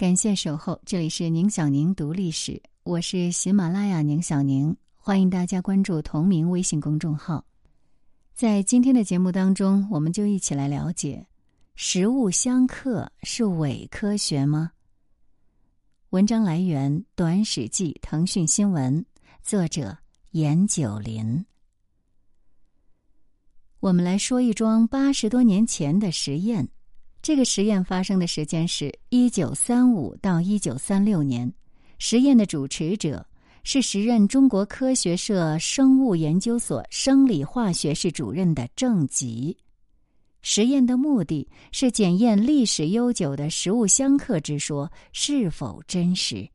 感谢守候，这里是宁小宁读历史，我是喜马拉雅宁小宁，欢迎大家关注同名微信公众号。在今天的节目当中，我们就一起来了解：食物相克是伪科学吗？文章来源《短史记》腾讯新闻，作者严九林。我们来说一桩八十多年前的实验。这个实验发生的时间是一九三五到一九三六年。实验的主持者是时任中国科学社生物研究所生理化学室主任的郑吉。实验的目的是检验历史悠久的食物相克之说是否真实。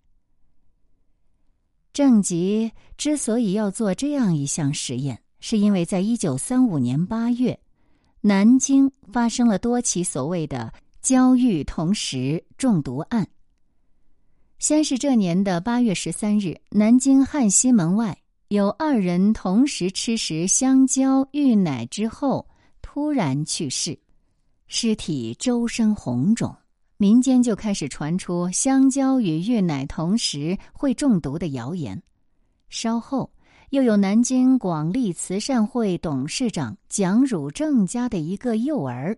郑吉之所以要做这样一项实验，是因为在一九三五年八月。南京发生了多起所谓的焦裕同时中毒案。先是这年的八月十三日，南京汉西门外有二人同时吃食香蕉、芋奶之后突然去世，尸体周身红肿，民间就开始传出香蕉与芋奶同时会中毒的谣言。稍后。又有南京广利慈善会董事长蒋汝正家的一个幼儿，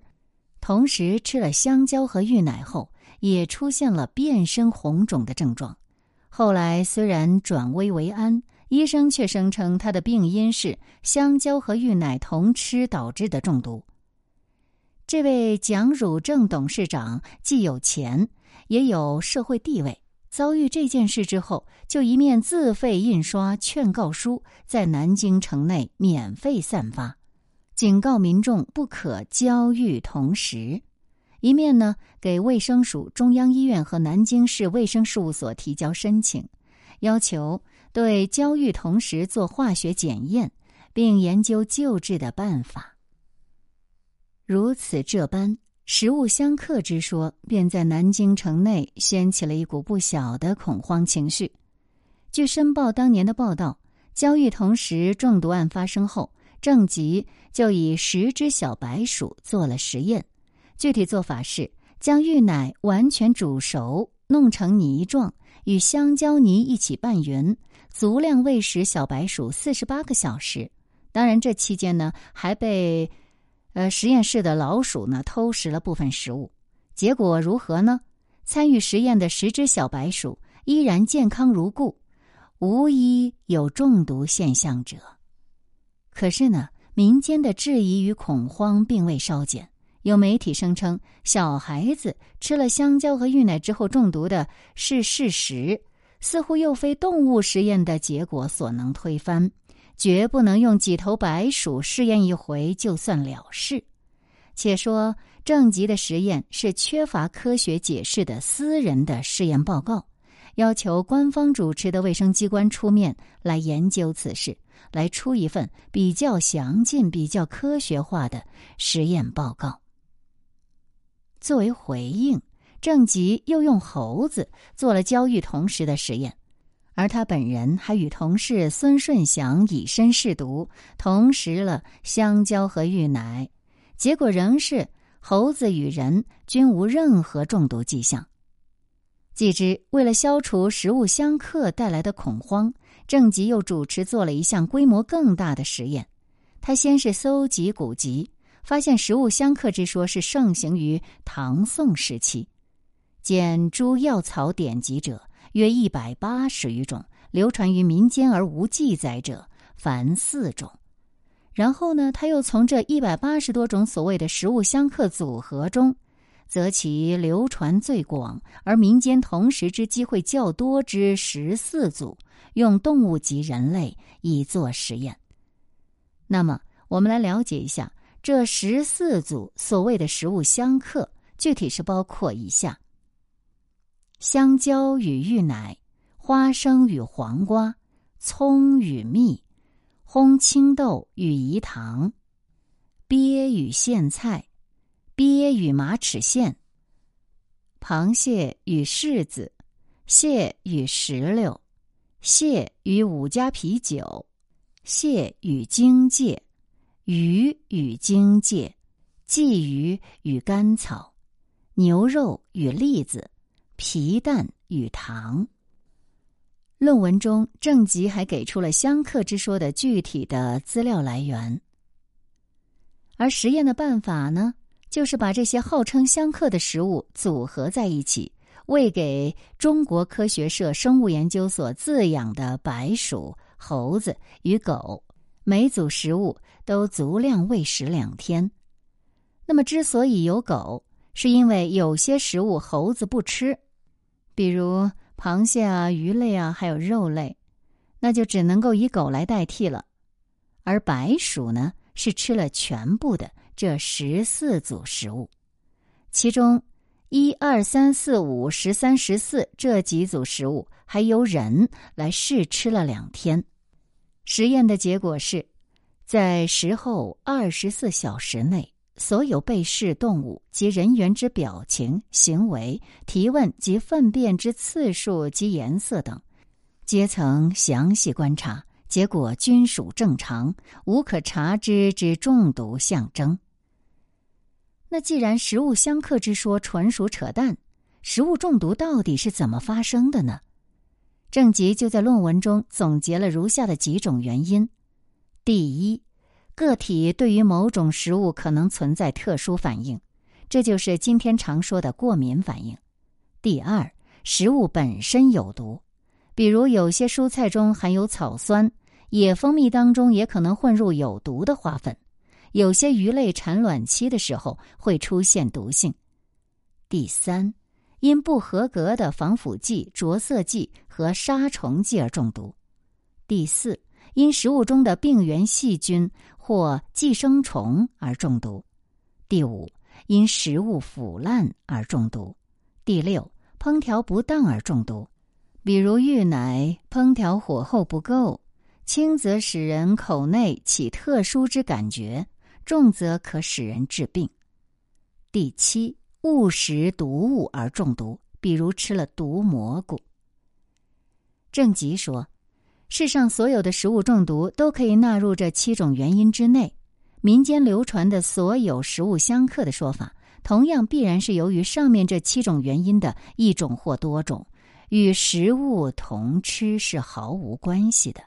同时吃了香蕉和芋奶后，也出现了变身红肿的症状。后来虽然转危为安，医生却声称他的病因是香蕉和芋奶同吃导致的中毒。这位蒋汝正董事长既有钱，也有社会地位。遭遇这件事之后，就一面自费印刷劝告书，在南京城内免费散发，警告民众不可交育同时；一面呢，给卫生署、中央医院和南京市卫生事务所提交申请，要求对交育同时做化学检验，并研究救治的办法。如此这般。食物相克之说，便在南京城内掀起了一股不小的恐慌情绪。据《申报》当年的报道，焦裕同时中毒案发生后，郑吉就以十只小白鼠做了实验。具体做法是将芋奶完全煮熟，弄成泥状，与香蕉泥一起拌匀，足量喂食小白鼠四十八个小时。当然，这期间呢，还被。呃，实验室的老鼠呢偷食了部分食物，结果如何呢？参与实验的十只小白鼠依然健康如故，无一有中毒现象者。可是呢，民间的质疑与恐慌并未稍减，有媒体声称小孩子吃了香蕉和芋奶之后中毒的是事实，似乎又非动物实验的结果所能推翻。绝不能用几头白鼠试验一回就算了事。且说郑吉的实验是缺乏科学解释的私人的试验报告，要求官方主持的卫生机关出面来研究此事，来出一份比较详尽、比较科学化的实验报告。作为回应，郑吉又用猴子做了焦裕同时的实验。而他本人还与同事孙顺祥以身试毒，同食了香蕉和芋奶，结果仍是猴子与人均无任何中毒迹象。继之，为了消除食物相克带来的恐慌，郑吉又主持做了一项规模更大的实验。他先是搜集古籍，发现食物相克之说是盛行于唐宋时期，见诸药草典籍者。约一百八十余种流传于民间而无记载者，凡四种。然后呢，他又从这一百八十多种所谓的食物相克组合中，择其流传最广而民间同时之机会较多之十四组，用动物及人类以做实验。那么，我们来了解一下这十四组所谓的食物相克，具体是包括以下。香蕉与芋奶，花生与黄瓜，葱与蜜，烘青豆与饴糖，鳖与苋菜，鳖与马齿苋，螃蟹与柿子，蟹与石榴，蟹与五加啤酒，蟹与荆芥，鱼与荆芥，鲫鱼与甘草，牛肉与栗子。皮蛋与糖。论文中，郑吉还给出了相克之说的具体的资料来源。而实验的办法呢，就是把这些号称相克的食物组合在一起，喂给中国科学社生物研究所饲养的白鼠、猴子与狗，每组食物都足量喂食两天。那么，之所以有狗，是因为有些食物猴子不吃，比如螃蟹啊、鱼类啊，还有肉类，那就只能够以狗来代替了。而白鼠呢？是吃了全部的这十四组食物，其中一二三四五十三十四这几组食物还由人来试吃了两天。实验的结果是，在食后二十四小时内，所有被试动物及人员之表情、行为、提问及粪便之次数及颜色等，皆曾详细观察。结果均属正常，无可查知之中毒象征。那既然食物相克之说纯属扯淡，食物中毒到底是怎么发生的呢？郑吉就在论文中总结了如下的几种原因：第一，个体对于某种食物可能存在特殊反应，这就是今天常说的过敏反应；第二，食物本身有毒。比如有些蔬菜中含有草酸，野蜂蜜当中也可能混入有毒的花粉，有些鱼类产卵期的时候会出现毒性。第三，因不合格的防腐剂、着色剂和杀虫剂而中毒。第四，因食物中的病原细菌或寄生虫而中毒。第五，因食物腐烂而中毒。第六，烹调不当而中毒。比如玉奶烹调火候不够，轻则使人口内起特殊之感觉，重则可使人致病。第七，误食毒物而中毒，比如吃了毒蘑菇。郑吉说，世上所有的食物中毒都可以纳入这七种原因之内。民间流传的所有食物相克的说法，同样必然是由于上面这七种原因的一种或多种。与食物同吃是毫无关系的。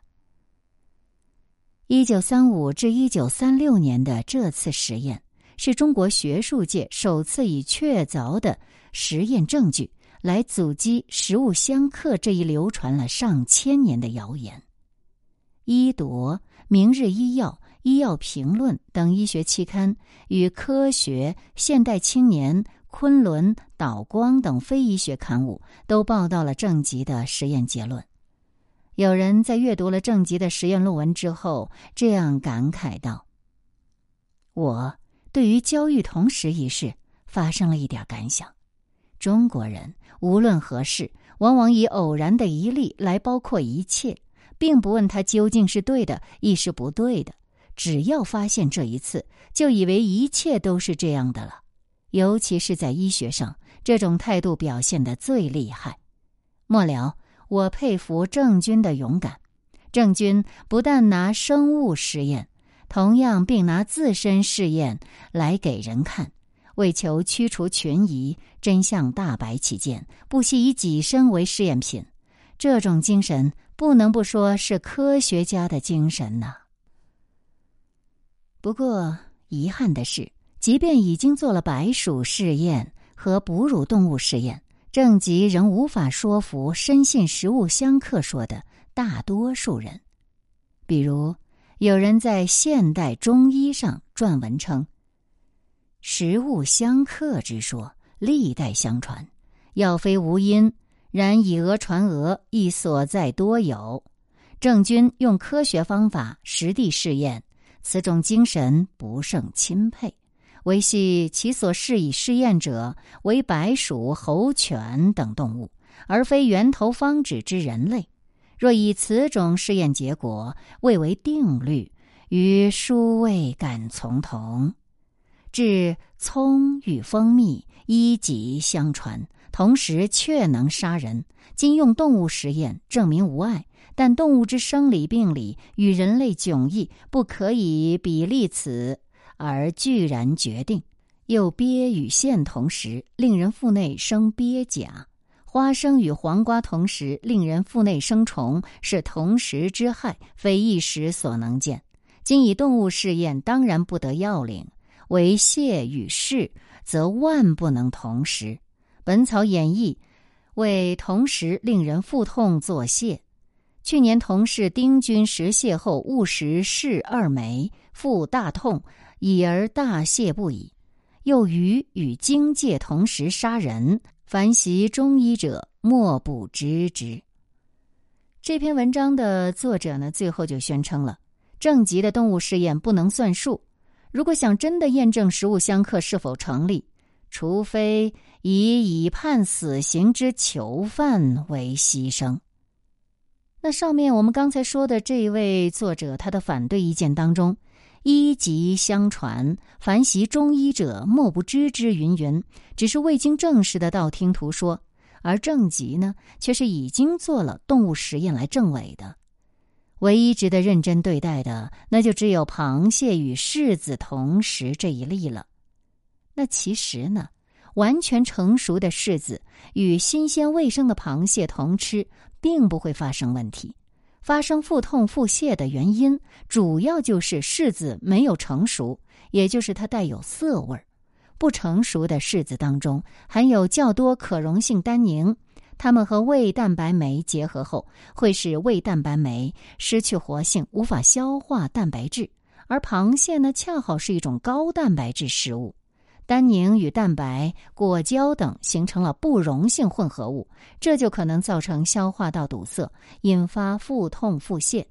一九三五至一九三六年的这次实验，是中国学术界首次以确凿的实验证据来阻击食物相克这一流传了上千年的谣言。医铎、明日医药、医药评论等医学期刊与科学、现代青年。昆仑、导光等非医学刊物都报道了正极的实验结论。有人在阅读了正极的实验论文之后，这样感慨道：“我对于焦裕同时一事发生了一点感想。中国人无论何事，往往以偶然的一例来包括一切，并不问他究竟是对的亦是不对的。只要发现这一次，就以为一切都是这样的了。”尤其是在医学上，这种态度表现的最厉害。末了，我佩服郑军的勇敢。郑军不但拿生物试验，同样并拿自身试验来给人看，为求驱除群疑、真相大白起见，不惜以己身为试验品。这种精神，不能不说是科学家的精神呢。不过，遗憾的是。即便已经做了白鼠试验和哺乳动物试验，郑吉仍无法说服深信食物相克说的大多数人。比如，有人在《现代中医》上撰文称：“食物相克之说历代相传，要非无因，然以讹传讹，亦所在多有。郑钧用科学方法实地试验，此种精神不胜钦佩。”维系其所试以试验者为白鼠、猴犬等动物，而非源头方指之人类。若以此种试验结果未为定律，与殊未敢从同。至葱与蜂蜜一级相传，同时确能杀人。今用动物实验证明无碍，但动物之生理病理与人类迥异，不可以比例此。而居然决定，又鳖与线同时，令人腹内生鳖甲，花生与黄瓜同时，令人腹内生虫，是同时之害，非一时所能见。今以动物试验，当然不得要领；为蟹与柿，则万不能同时。《本草演义》为同时令人腹痛作泻。去年同事丁君食泻后误食柿二枚，腹大痛，已而大泻不已。又鱼与荆芥同时杀人，凡习中医者莫不知之。这篇文章的作者呢，最后就宣称了正极的动物试验不能算数。如果想真的验证食物相克是否成立，除非以已判死刑之囚犯为牺牲。那上面我们刚才说的这一位作者，他的反对意见当中，一级相传，凡习中医者莫不知之，云云，只是未经证实的道听途说。而正极呢，却是已经做了动物实验来证伪的。唯一值得认真对待的，那就只有螃蟹与柿子同时这一例了。那其实呢，完全成熟的柿子与新鲜卫生的螃蟹同吃。并不会发生问题。发生腹痛、腹泻的原因，主要就是柿子没有成熟，也就是它带有涩味儿。不成熟的柿子当中含有较多可溶性单宁，它们和胃蛋白酶结合后，会使胃蛋白酶失去活性，无法消化蛋白质。而螃蟹呢，恰好是一种高蛋白质食物。单宁与蛋白、果胶等形成了不溶性混合物，这就可能造成消化道堵塞，引发腹痛、腹泻。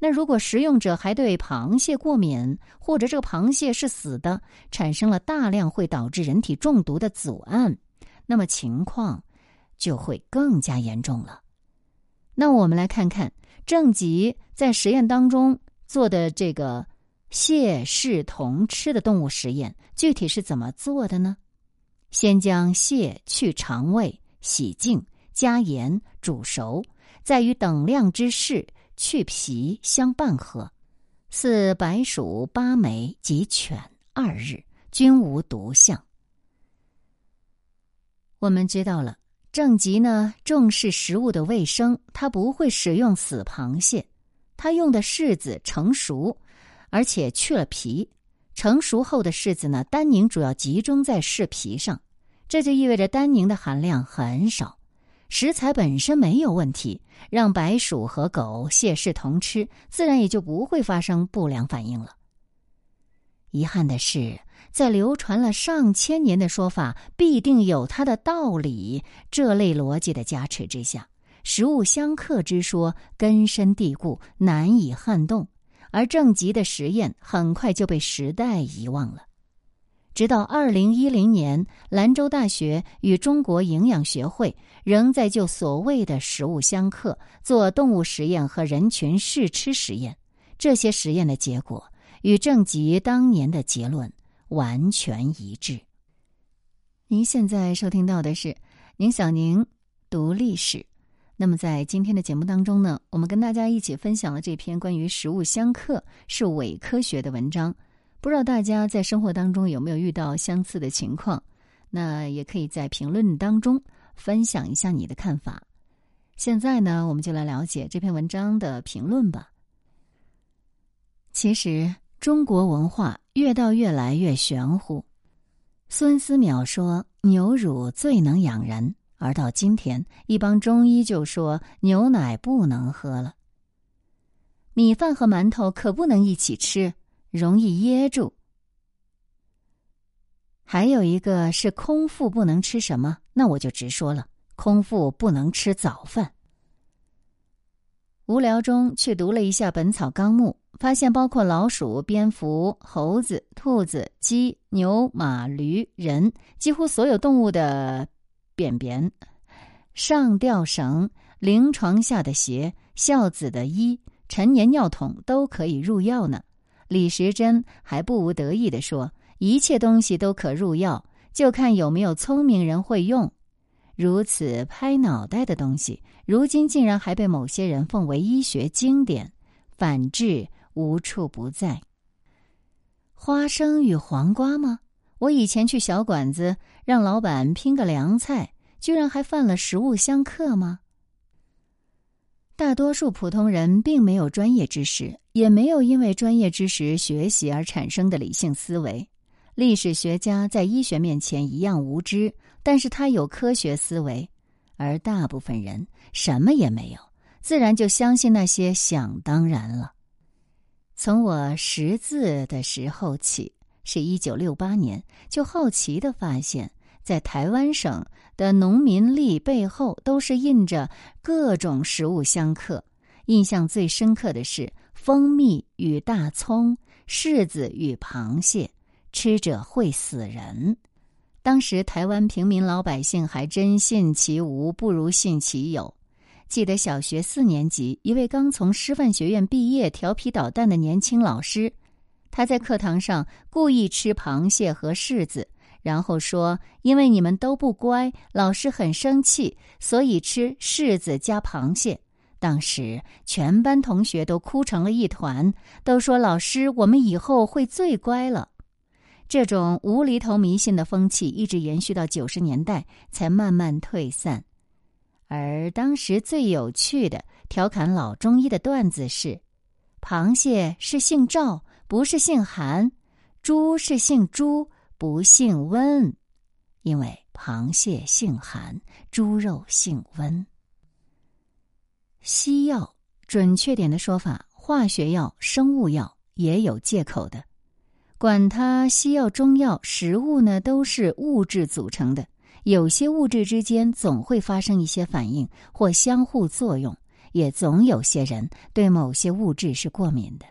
那如果食用者还对螃蟹过敏，或者这个螃蟹是死的，产生了大量会导致人体中毒的组胺，那么情况就会更加严重了。那我们来看看郑吉在实验当中做的这个。蟹是同吃的动物实验，具体是怎么做的呢？先将蟹去肠胃，洗净，加盐煮熟，再与等量之柿去皮相拌合，似白薯八枚及犬二日，均无毒相。我们知道了，正极呢重视食物的卫生，他不会使用死螃蟹，他用的柿子成熟。而且去了皮，成熟后的柿子呢，单宁主要集中在柿皮上，这就意味着单宁的含量很少。食材本身没有问题，让白薯和狗、蟹柿同吃，自然也就不会发生不良反应了。遗憾的是，在流传了上千年的说法必定有它的道理这类逻辑的加持之下，食物相克之说根深蒂固，难以撼动。而正极的实验很快就被时代遗忘了，直到二零一零年，兰州大学与中国营养学会仍在就所谓的食物相克做动物实验和人群试吃实验。这些实验的结果与正极当年的结论完全一致。您现在收听到的是宁小宁读历史。那么，在今天的节目当中呢，我们跟大家一起分享了这篇关于食物相克是伪科学的文章。不知道大家在生活当中有没有遇到相似的情况？那也可以在评论当中分享一下你的看法。现在呢，我们就来了解这篇文章的评论吧。其实，中国文化越到越来越玄乎。孙思邈说：“牛乳最能养人。”而到今天，一帮中医就说牛奶不能喝了。米饭和馒头可不能一起吃，容易噎住。还有一个是空腹不能吃什么，那我就直说了，空腹不能吃早饭。无聊中去读了一下《本草纲目》，发现包括老鼠、蝙蝠、猴子、兔子、鸡、牛、马、驴、人，几乎所有动物的。便便、上吊绳、临床下的鞋、孝子的衣、陈年尿桶都可以入药呢。李时珍还不无得意地说：“一切东西都可入药，就看有没有聪明人会用。”如此拍脑袋的东西，如今竟然还被某些人奉为医学经典，反制无处不在。花生与黄瓜吗？我以前去小馆子，让老板拼个凉菜，居然还犯了食物相克吗？大多数普通人并没有专业知识，也没有因为专业知识学习而产生的理性思维。历史学家在医学面前一样无知，但是他有科学思维，而大部分人什么也没有，自然就相信那些想当然了。从我识字的时候起，是一九六八年，就好奇的发现，在台湾省的农民历背后都是印着各种食物相克。印象最深刻的是蜂蜜与大葱、柿子与螃蟹。吃者会死人。当时台湾平民老百姓还真信其无，不如信其有。记得小学四年级，一位刚从师范学院毕业、调皮捣蛋的年轻老师，他在课堂上故意吃螃蟹和柿子，然后说：“因为你们都不乖，老师很生气，所以吃柿子加螃蟹。”当时全班同学都哭成了一团，都说：“老师，我们以后会最乖了。”这种无厘头迷信的风气一直延续到九十年代，才慢慢退散。而当时最有趣的调侃老中医的段子是：螃蟹是姓赵，不是姓韩；猪是姓朱，不姓温，因为螃蟹姓韩，猪肉姓温。西药，准确点的说法，化学药、生物药也有借口的。管它西药、中药、食物呢，都是物质组成的。有些物质之间总会发生一些反应或相互作用，也总有些人对某些物质是过敏的。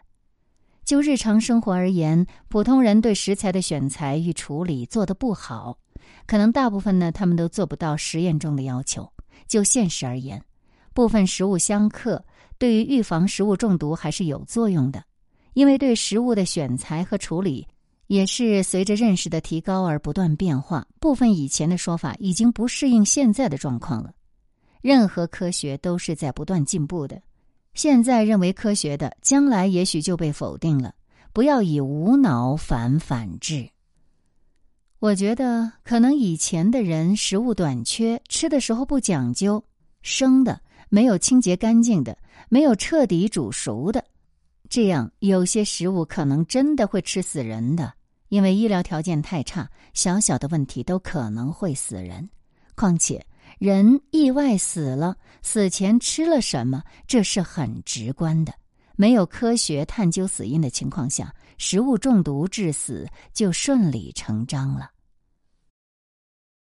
就日常生活而言，普通人对食材的选材与处理做得不好，可能大部分呢，他们都做不到实验中的要求。就现实而言，部分食物相克对于预防食物中毒还是有作用的。因为对食物的选材和处理，也是随着认识的提高而不断变化。部分以前的说法已经不适应现在的状况了。任何科学都是在不断进步的。现在认为科学的，将来也许就被否定了。不要以无脑反反制。我觉得可能以前的人食物短缺，吃的时候不讲究，生的没有清洁干净的，没有彻底煮熟的。这样，有些食物可能真的会吃死人的，因为医疗条件太差，小小的问题都可能会死人。况且，人意外死了，死前吃了什么，这是很直观的。没有科学探究死因的情况下，食物中毒致死就顺理成章了。